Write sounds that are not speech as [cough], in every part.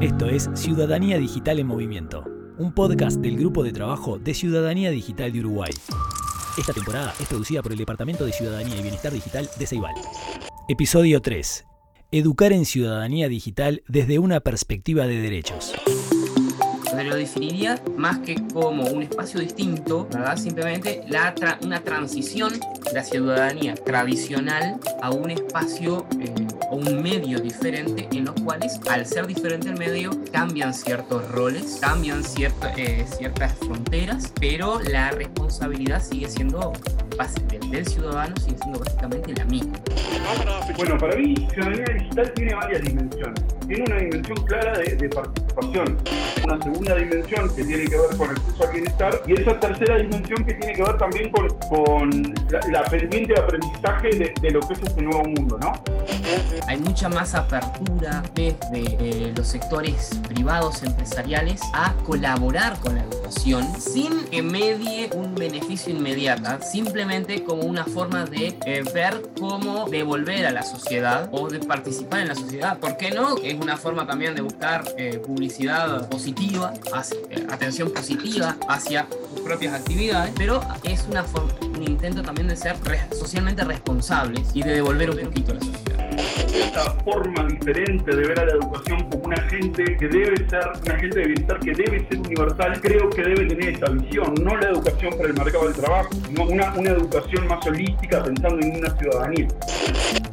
Esto es Ciudadanía Digital en Movimiento, un podcast del Grupo de Trabajo de Ciudadanía Digital de Uruguay. Esta temporada es producida por el Departamento de Ciudadanía y Bienestar Digital de Ceibal. Episodio 3. Educar en ciudadanía digital desde una perspectiva de derechos lo definiría más que como un espacio distinto. Simplemente la una transición de la ciudadanía tradicional a un espacio eh, o un medio diferente en los cuales, al ser diferente el medio, cambian ciertos roles, cambian eh, ciertas fronteras, pero la responsabilidad sigue siendo del, del ciudadano, sigue siendo básicamente la misma. Bueno, para mí, ciudadanía digital tiene varias dimensiones. Tiene una dimensión clara de, de participación, una segunda dimensión que tiene que ver con el acceso al bienestar y esa tercera dimensión que tiene que ver también con, con la, pendiente de aprendizaje de, de, lo que es este nuevo mundo, ¿no? Hay mucha más apertura desde eh, los sectores privados empresariales a colaborar con la educación sin que medie un beneficio inmediato, simplemente como una forma de eh, ver cómo devolver a la sociedad o de participar en la sociedad. ¿Por qué no? Es una forma también de buscar eh, publicidad positiva eh, atención positiva hacia sus propias actividades, pero es una un intento también de ser socialmente responsables y de devolver un poquito a la sociedad esta forma diferente de ver a la educación como un agente que debe ser, un agente de bienestar que debe ser universal, creo que debe tener esta visión, no la educación para el mercado del trabajo, sino una, una educación más holística pensando en una ciudadanía.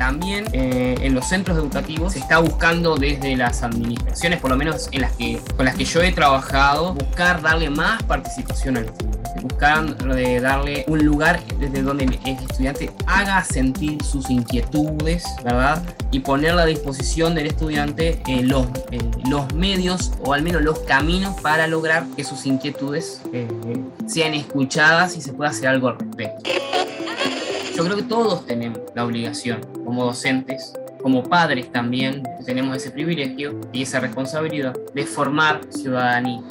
También eh, en los centros educativos se está buscando desde las administraciones, por lo menos en las que, con las que yo he trabajado, buscar darle más participación al estudiante buscar darle un lugar desde donde el estudiante haga sentir sus inquietudes, ¿verdad? Y ponerle a disposición del estudiante eh, los, eh, los medios o al menos los caminos para lograr que sus inquietudes eh, sean escuchadas y se pueda hacer algo al respecto. Yo creo que todos tenemos la obligación, como docentes, como padres también, tenemos ese privilegio y esa responsabilidad de formar ciudadanía.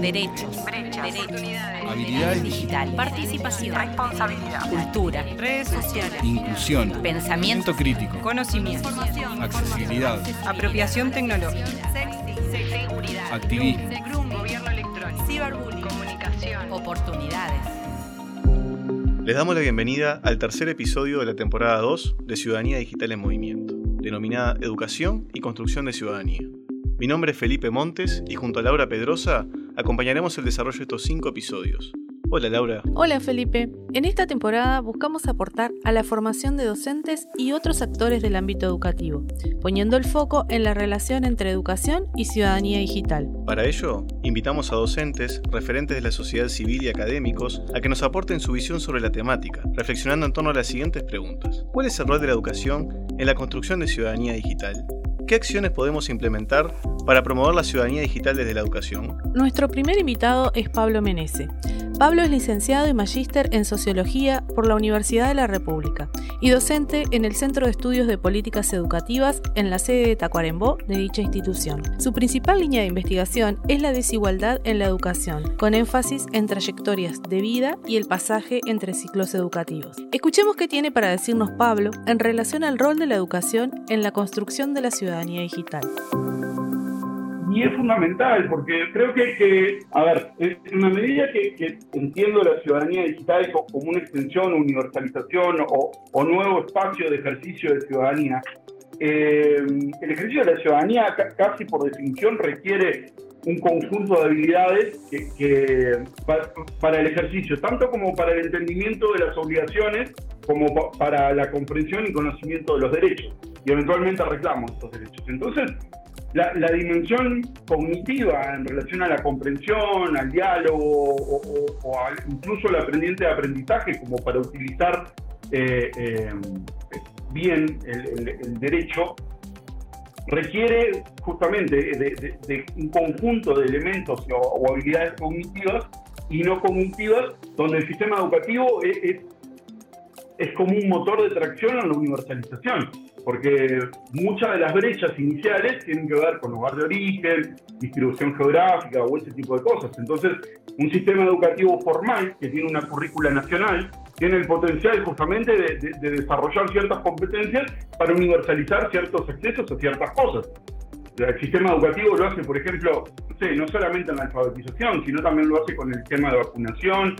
Derechos, habilidades digitales, participación, responsabilidad, cultura, redes sociales, inclusión, pensamiento crítico, conocimiento, accesibilidad, apropiación tecnológica, seguridad, activismo, gobierno electrónico, ciberbullying, oportunidades. Les damos la bienvenida al tercer episodio de la temporada 2 de Ciudadanía Digital en Movimiento, denominada Educación y Construcción de Ciudadanía. Mi nombre es Felipe Montes y junto a Laura Pedrosa acompañaremos el desarrollo de estos cinco episodios. Hola Laura. Hola Felipe. En esta temporada buscamos aportar a la formación de docentes y otros actores del ámbito educativo, poniendo el foco en la relación entre educación y ciudadanía digital. Para ello, invitamos a docentes, referentes de la sociedad civil y académicos a que nos aporten su visión sobre la temática, reflexionando en torno a las siguientes preguntas. ¿Cuál es el rol de la educación en la construcción de ciudadanía digital? ¿Qué acciones podemos implementar para promover la ciudadanía digital desde la educación? Nuestro primer invitado es Pablo Menese. Pablo es licenciado y magíster en Sociología por la Universidad de la República y docente en el Centro de Estudios de Políticas Educativas en la sede de Tacuarembó de dicha institución. Su principal línea de investigación es la desigualdad en la educación, con énfasis en trayectorias de vida y el pasaje entre ciclos educativos. Escuchemos qué tiene para decirnos Pablo en relación al rol de la educación en la construcción de la ciudadanía digital y es fundamental porque creo que, a ver, en una medida que, entiendo la ciudadanía digital como una extensión, universalización o, nuevo espacio de ejercicio de ciudadanía, eh, el ejercicio de la ciudadanía casi por definición requiere un conjunto de habilidades que, para, el ejercicio, tanto como para el entendimiento de las obligaciones, como para la comprensión y conocimiento de los derechos, y eventualmente reclamos estos derechos. Entonces, la, dimensión cognitiva en relación a la comprensión, al diálogo o, incluso la aprendiente de aprendizaje como para utilizar eh, eh, bien el, derecho, requiere justamente de, un conjunto de elementos o, habilidades cognitivas y no cognitivas, donde el sistema educativo es, es como un motor de tracción en la universalización porque muchas de las brechas iniciales tienen que ver con lugar de origen, distribución geográfica o ese tipo de cosas. Entonces, un sistema educativo formal que tiene una currícula nacional, tiene el potencial justamente de, desarrollar ciertas competencias para universalizar ciertos accesos a ciertas cosas. El sistema educativo lo hace, por ejemplo, no, no solamente en la alfabetización, sino también lo hace con el tema de vacunación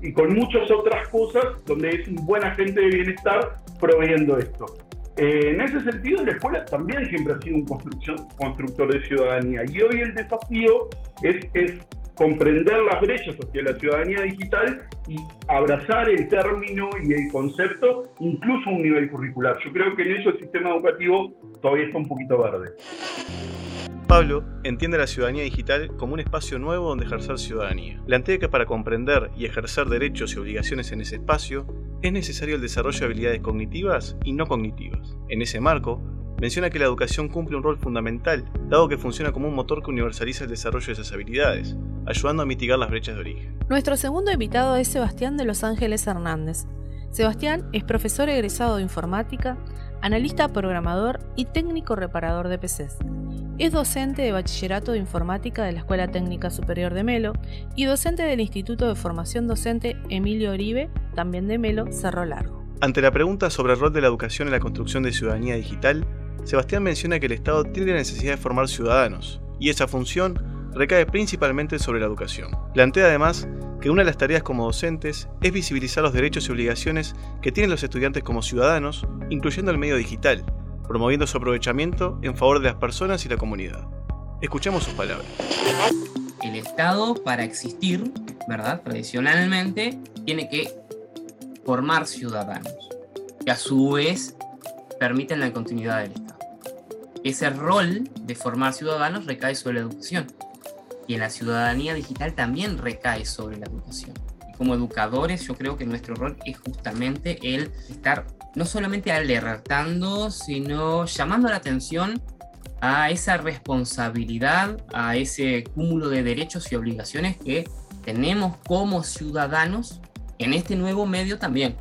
y con muchas otras cosas donde es un buen agente de bienestar proveyendo esto. En ese sentido, la escuela también siempre ha sido un constructor de ciudadanía y hoy el desafío es, es comprender las brechas hacia la ciudadanía digital y abrazar el término y el concepto incluso a un nivel curricular. Yo creo que en eso el sistema educativo todavía está un poquito verde. Pablo entiende la ciudadanía digital como un espacio nuevo donde ejercer ciudadanía. Plantea que para comprender y ejercer derechos y obligaciones en ese espacio es necesario el desarrollo de habilidades cognitivas y no cognitivas. En ese marco, menciona que la educación cumple un rol fundamental, dado que funciona como un motor que universaliza el desarrollo de esas habilidades, ayudando a mitigar las brechas de origen. Nuestro segundo invitado es Sebastián de Los Ángeles Hernández. Sebastián es profesor egresado de informática, analista programador y técnico reparador de PCs. Es docente de bachillerato de informática de la Escuela Técnica Superior de Melo y docente del Instituto de Formación Docente Emilio Oribe, también de Melo, Cerro Largo. Ante la pregunta sobre el rol de la educación en la construcción de ciudadanía digital, Sebastián menciona que el Estado tiene la necesidad de formar ciudadanos, y esa función recae principalmente sobre la educación. Plantea además que una de las tareas como docentes es visibilizar los derechos y obligaciones que tienen los estudiantes como ciudadanos, incluyendo el medio digital, promoviendo su aprovechamiento en favor de las personas y la comunidad. Escuchemos sus palabras. El Estado, para existir, ¿verdad? Tradicionalmente, tiene que formar ciudadanos, que a su vez permiten la continuidad del Estado. Ese rol de formar ciudadanos recae sobre la educación y en la ciudadanía digital también recae sobre la educación. Como educadores yo creo que nuestro rol es justamente el estar no solamente alertando, sino llamando la atención a esa responsabilidad, a ese cúmulo de derechos y obligaciones que tenemos como ciudadanos en este nuevo medio también.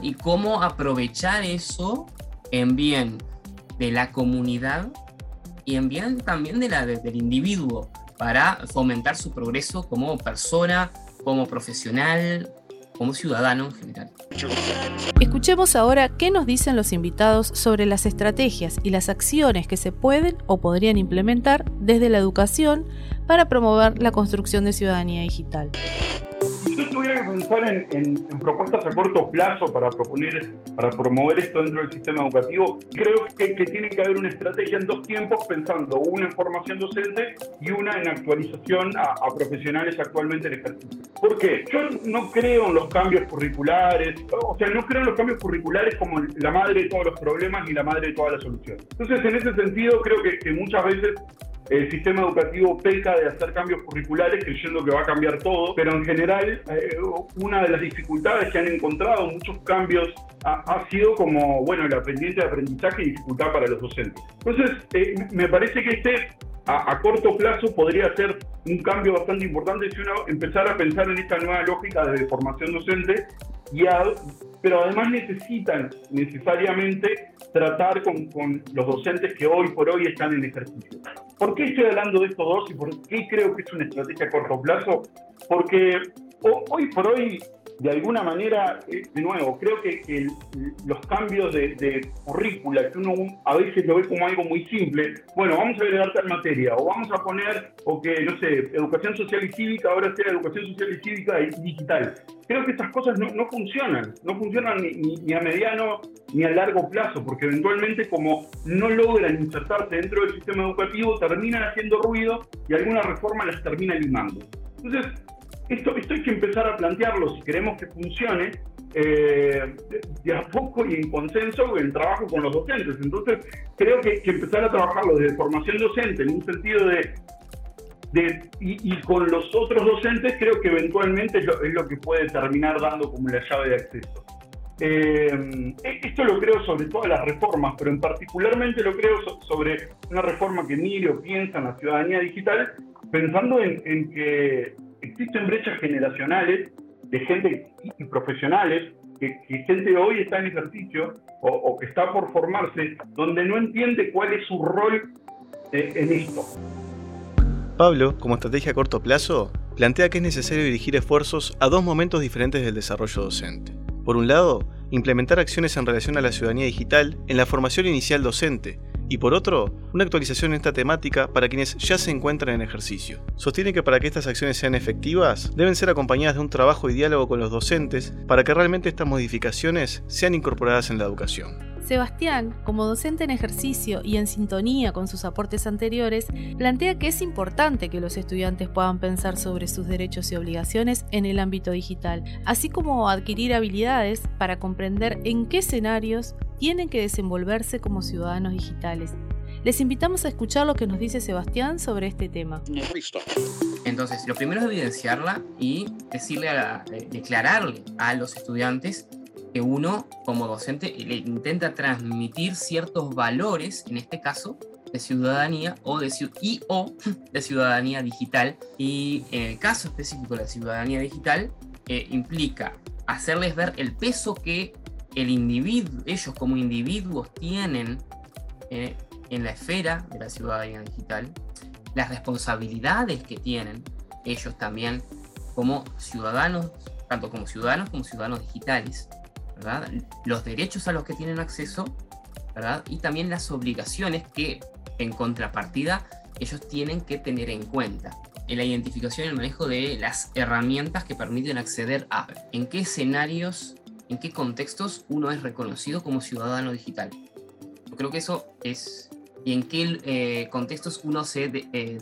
Y cómo aprovechar eso en bien de la comunidad y en bien también de la, del individuo para fomentar su progreso como persona, como profesional, como ciudadano en general. Escuchemos ahora qué nos dicen los invitados sobre las estrategias y las acciones que se pueden o podrían implementar desde la educación para promover la construcción de ciudadanía digital tuviera que pensar en, propuestas a corto plazo para proponer, para promover esto dentro del sistema educativo, creo que, tiene que haber una estrategia en dos tiempos, pensando una en formación docente y una en actualización a, profesionales actualmente en ejercicio. ¿Por qué? Yo no creo en los cambios curriculares, o sea, no creo en los cambios curriculares como la madre de todos los problemas ni la madre de todas las soluciones. Entonces, en ese sentido, creo que, que muchas veces el sistema educativo peca de hacer cambios curriculares creyendo que va a cambiar todo, pero en general eh, una de las dificultades que han encontrado muchos cambios ha, sido como, bueno, la pendiente de aprendizaje y dificultad para los docentes. Entonces, eh, me parece que este a, corto plazo podría ser un cambio bastante importante si uno empezara a pensar en esta nueva lógica de formación docente, y pero además necesitan necesariamente tratar con, con los docentes que hoy por hoy están en ejercicio. ¿Por qué estoy hablando de estos dos y por qué creo que es una estrategia a corto plazo? Porque hoy por hoy, de alguna manera, eh, de nuevo, creo que, los cambios de, currícula, que uno a veces lo ve como algo muy simple, bueno, vamos a agregar tal materia, o vamos a poner, o que, no sé, educación social y cívica, ahora sea educación social y cívica digital. Creo que estas cosas no, no funcionan, no funcionan ni, ni a mediano ni a largo plazo, porque eventualmente como no logran insertarse dentro del sistema educativo, terminan haciendo ruido y alguna reforma las termina limando. Entonces, esto, esto hay que empezar a plantearlo si queremos que funcione eh, de, a poco y en consenso en trabajo con los docentes. Entonces, creo que, empezar a trabajarlo desde formación docente, en un sentido de y, con los otros docentes creo que eventualmente es lo, que puede terminar dando como la llave de acceso. Eh, esto lo creo sobre todas las reformas, pero en particularmente lo creo sobre una reforma que Emilio piensa en la ciudadanía digital, pensando en, que existen brechas generacionales de gente y profesionales, que, gente hoy está en ejercicio o, que está por formarse, donde no entiende cuál es su rol eh, en esto. Pablo, como estrategia a corto plazo, plantea que es necesario dirigir esfuerzos a dos momentos diferentes del desarrollo docente. Por un lado, implementar acciones en relación a la ciudadanía digital en la formación inicial docente, y por otro, una actualización en esta temática para quienes ya se encuentran en ejercicio. Sostiene que para que estas acciones sean efectivas, deben ser acompañadas de un trabajo y diálogo con los docentes para que realmente estas modificaciones sean incorporadas en la educación. Sebastián, como docente en ejercicio y en sintonía con sus aportes anteriores, plantea que es importante que los estudiantes puedan pensar sobre sus derechos y obligaciones en el ámbito digital, así como adquirir habilidades para comprender en qué escenarios tienen que desenvolverse como ciudadanos digitales. Les invitamos a escuchar lo que nos dice Sebastián sobre este tema. Entonces, lo primero es evidenciarla y decirle a eh, declararle a los estudiantes que uno como docente le intenta transmitir ciertos valores, en este caso, de ciudadanía o de, y o [laughs] de ciudadanía digital. Y en el caso específico de la ciudadanía digital, eh, implica hacerles ver el peso que el individuo, ellos como individuos tienen eh, en la esfera de la ciudadanía digital, las responsabilidades que tienen ellos también como ciudadanos, tanto como ciudadanos como ciudadanos digitales, los derechos a los que tienen acceso, ¿verdad? Y también las obligaciones que en contrapartida ellos tienen que tener en cuenta en la identificación y el manejo de las herramientas que permiten acceder a en qué escenarios, en qué contextos uno es reconocido como ciudadano digital. Yo creo que eso es, y en qué eh, contextos uno se eh,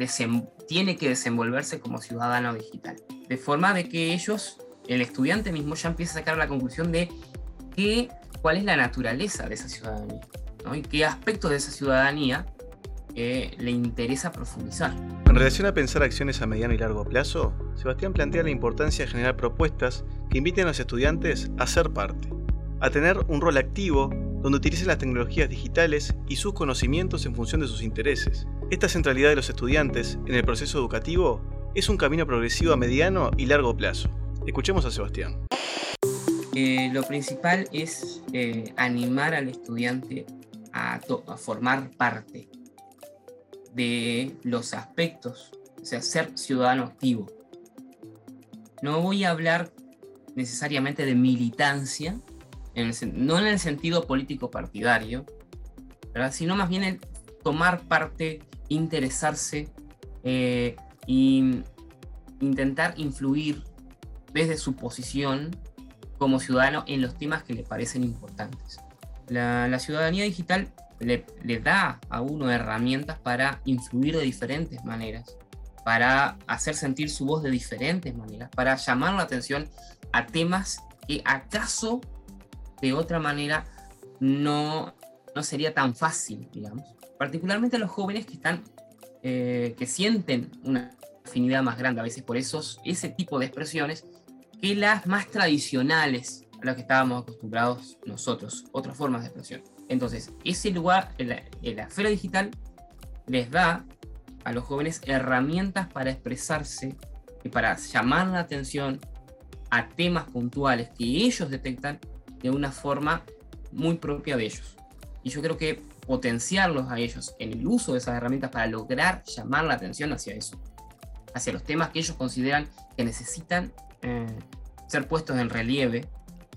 tiene que desenvolverse como ciudadano digital. De forma de que ellos, el estudiante mismo ya empieza a sacar la conclusión de cuál es la naturaleza de esa ciudadanía y qué aspectos de esa ciudadanía eh, le interesa profundizar. En relación a pensar acciones a mediano y largo plazo, Sebastián plantea la importancia de generar propuestas que inviten a los estudiantes a ser parte, a tener un rol activo donde utilicen las tecnologías digitales y sus conocimientos en función de sus intereses. Esta centralidad de los estudiantes en el proceso educativo es un camino progresivo a mediano y largo plazo. Escuchemos a Sebastián. Eh, lo principal es eh, animar al estudiante a, formar parte de los aspectos, o sea, ser ciudadano activo. No voy a hablar necesariamente de militancia, no en el sentido político partidario, sino más bien tomar parte, interesarse e intentar influir desde su posición como ciudadano en los temas que le parecen importantes. La, ciudadanía digital le, da a uno herramientas para influir de diferentes maneras, para hacer sentir su voz de diferentes maneras, para llamar la atención a temas que acaso de otra manera no, no sería tan fácil, digamos. Particularmente a los jóvenes que están, eh, que sienten una afinidad más grande a veces por esos, ese tipo de expresiones que las más tradicionales a las que estábamos acostumbrados nosotros, otras formas de expresión. Entonces, ese lugar en la, esfera digital les da a los jóvenes herramientas para expresarse y para llamar la atención a temas puntuales que ellos detectan de una forma muy propia de ellos. Y yo creo que potenciarlos a ellos en el uso de esas herramientas para lograr llamar la atención hacia eso, hacia los temas que ellos consideran que necesitan eh, ser puestos en relieve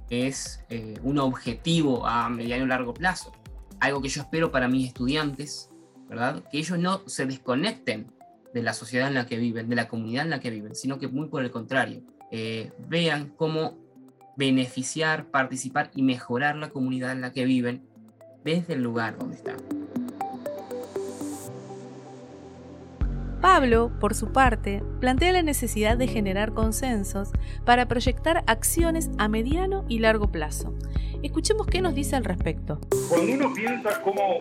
es eh, un objetivo a mediano y largo plazo. Algo que yo espero para mis estudiantes, ¿verdad? Que ellos no se desconecten de la sociedad en la que viven, de la comunidad en la que viven, sino que muy por el contrario, eh, vean cómo beneficiar, participar y mejorar la comunidad en la que viven desde el lugar donde están. Pablo, por su parte, plantea la necesidad de generar consensos para proyectar acciones a mediano y largo plazo. Escuchemos qué nos dice al respecto. Cuando uno piensa cómo,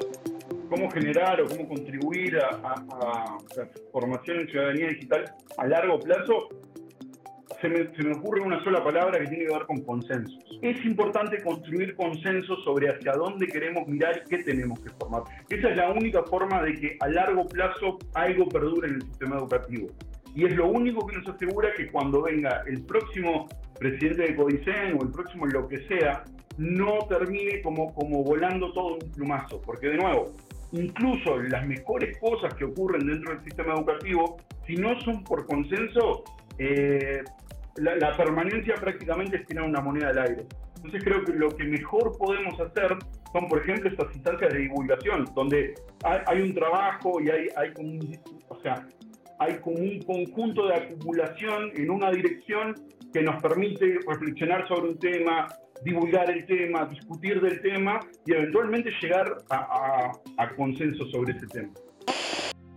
cómo generar o cómo contribuir a, a la formación en ciudadanía digital a largo plazo, se me, ocurre una sola palabra que tiene que ver con consensos. Es importante construir consensos sobre hacia dónde queremos mirar y qué tenemos que formar. Esa es la única forma de que a largo plazo algo perdure en el sistema educativo. Y es lo único que nos asegura que cuando venga el próximo presidente de Codicen o el próximo lo que sea, no termine como, como volando todo un plumazo. Porque de nuevo, incluso las mejores cosas que ocurren dentro del sistema educativo, si no son por consenso, eh, la, permanencia prácticamente es tirar una moneda al aire. Entonces creo que lo que mejor podemos hacer son, por ejemplo, estas instancias de divulgación, donde hay, un trabajo y hay, como un, o sea, hay como un conjunto de acumulación en una dirección que nos permite reflexionar sobre un tema, divulgar el tema, discutir del tema y eventualmente llegar a, a consenso sobre ese tema.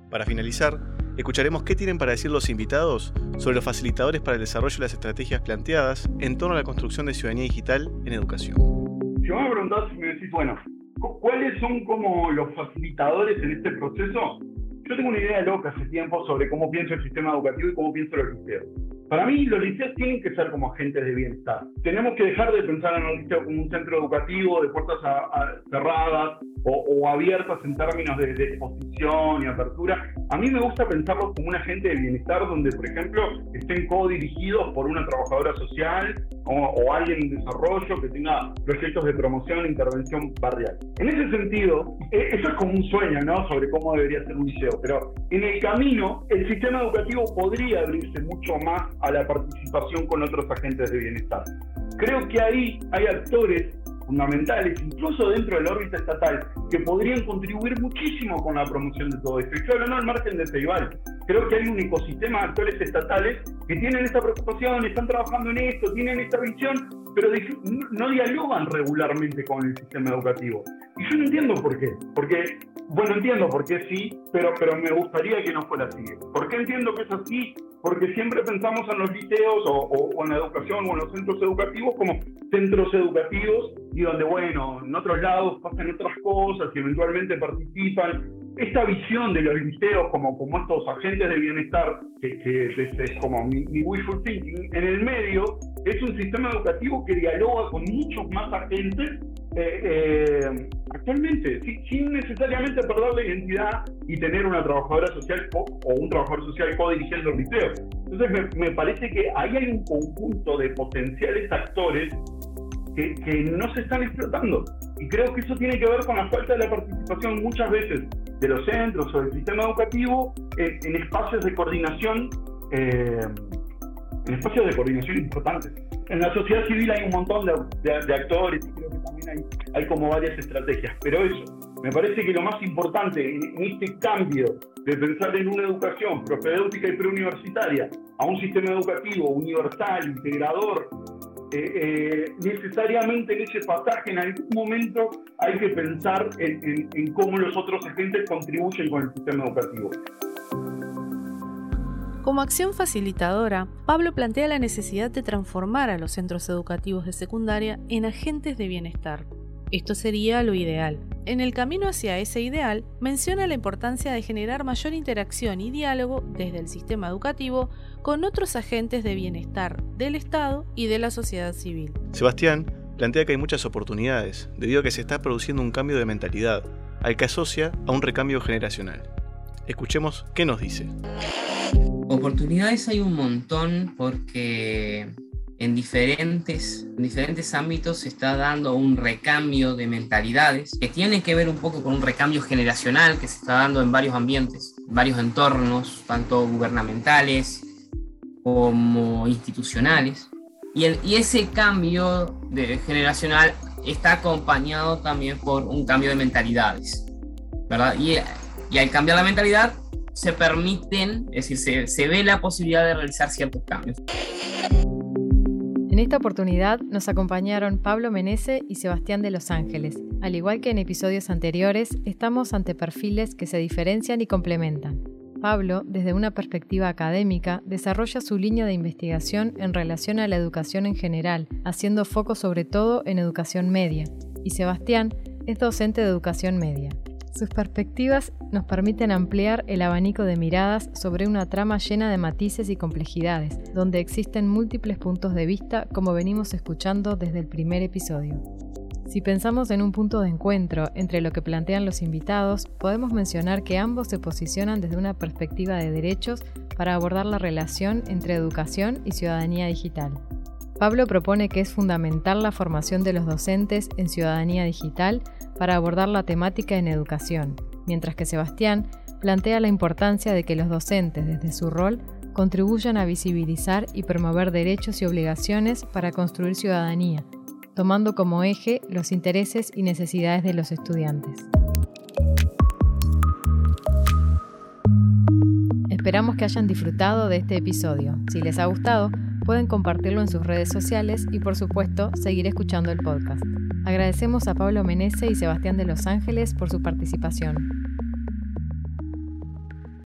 Para finalizar, escucharemos qué tienen para decir los invitados sobre los facilitadores para el desarrollo de las estrategias planteadas en torno a la construcción de ciudadanía digital en educación. Si me preguntás, si me decís, bueno, ¿cuáles son como los facilitadores en este proceso? Yo tengo una idea loca hace tiempo sobre cómo pienso el sistema educativo y cómo pienso los liceos. Para mí, los liceos tienen que ser como agentes de bienestar. Tenemos que dejar de pensar en el liceo como un centro educativo de puertas cerradas o, abiertas en términos de, exposición y apertura. A mí me gusta pensarlos como un agente de bienestar donde, por ejemplo, estén co-dirigidos por una trabajadora social o, alguien en desarrollo que tenga proyectos de promoción e intervención barrial. En ese sentido, e, eso es como un sueño, ¿no? Sobre cómo debería ser un liceo, pero en el camino el sistema educativo podría abrirse mucho más a la participación con otros agentes de bienestar. Creo que ahí hay actores fundamentales, incluso dentro de la órbita estatal, que podrían contribuir muchísimo con la promoción de todo esto. Y estoy hablando al margen de Ceibal. Creo que hay un ecosistema de actores estatales que tienen esta preocupación, están trabajando en esto, tienen esta visión, pero no dialogan regularmente con el sistema educativo. Y yo no entiendo por qué. Porque, bueno, entiendo por qué sí, pero, pero me gustaría que no fuera así. ¿Por qué entiendo que es así? Porque siempre pensamos en los liceos o, en la educación o en los centros educativos como centros educativos y donde, bueno, en otros lados pasan otras cosas y eventualmente participan. Esta visión de los liceos como, como estos agentes de bienestar, que, es, como mi, mi, wishful thinking, en el medio es un sistema educativo que dialoga con muchos más agentes eh, eh, actualmente, sin, necesariamente perder la identidad y tener una trabajadora social o un trabajador social co-dirigiendo el liceo. Entonces me, parece que ahí hay un conjunto de potenciales actores que, no se están explotando. Y creo que eso tiene que ver con la falta de la participación muchas veces de los centros o del sistema educativo en, espacios de coordinación, eh, en espacios de coordinación importantes en la sociedad civil hay un montón de, actores y creo que también hay, hay, como varias estrategias. Pero eso, me parece que lo más importante en, este cambio de pensar en una educación propedéutica y preuniversitaria a un sistema educativo universal, integrador, eh, eh, necesariamente en ese pasaje en algún momento hay que pensar en, en cómo los otros agentes contribuyen con el sistema educativo. Como acción facilitadora, Pablo plantea la necesidad de transformar a los centros educativos de secundaria en agentes de bienestar. Esto sería lo ideal. En el camino hacia ese ideal, menciona la importancia de generar mayor interacción y diálogo desde el sistema educativo con otros agentes de bienestar del Estado y de la sociedad civil. Sebastián plantea que hay muchas oportunidades, debido a que se está produciendo un cambio de mentalidad, al que asocia a un recambio generacional. Escuchemos qué nos dice. Oportunidades hay un montón porque en diferentes, diferentes ámbitos se está dando un recambio de mentalidades que tiene que ver un poco con un recambio generacional que se está dando en varios ambientes, varios entornos, tanto gubernamentales como institucionales. Y, y ese cambio de generacional está acompañado también por un cambio de mentalidades, ¿verdad? Y, y al cambiar la mentalidad se permiten, es decir, se, ve la posibilidad de realizar ciertos cambios. En esta oportunidad nos acompañaron Pablo Menese y Sebastián de Los Ángeles. Al igual que en episodios anteriores, estamos ante perfiles que se diferencian y complementan. Pablo, desde una perspectiva académica, desarrolla su línea de investigación en relación a la educación en general, haciendo foco sobre todo en educación media, y Sebastián es docente de educación media. Sus perspectivas nos permiten ampliar el abanico de miradas sobre una trama llena de matices y complejidades, donde existen múltiples puntos de vista como venimos escuchando desde el primer episodio. Si pensamos en un punto de encuentro entre lo que plantean los invitados, podemos mencionar que ambos se posicionan desde una perspectiva de derechos para abordar la relación entre educación y ciudadanía digital. Pablo propone que es fundamental la formación de los docentes en ciudadanía digital para abordar la temática en educación, mientras que Sebastián plantea la importancia de que los docentes, desde su rol, contribuyan a visibilizar y promover derechos y obligaciones para construir ciudadanía, tomando como eje los intereses y necesidades de los estudiantes. Esperamos que hayan disfrutado de este episodio. Si les ha gustado, pueden compartirlo en sus redes sociales y por supuesto seguir escuchando el podcast. Agradecemos a Pablo Menese y Sebastián de Los Ángeles por su participación.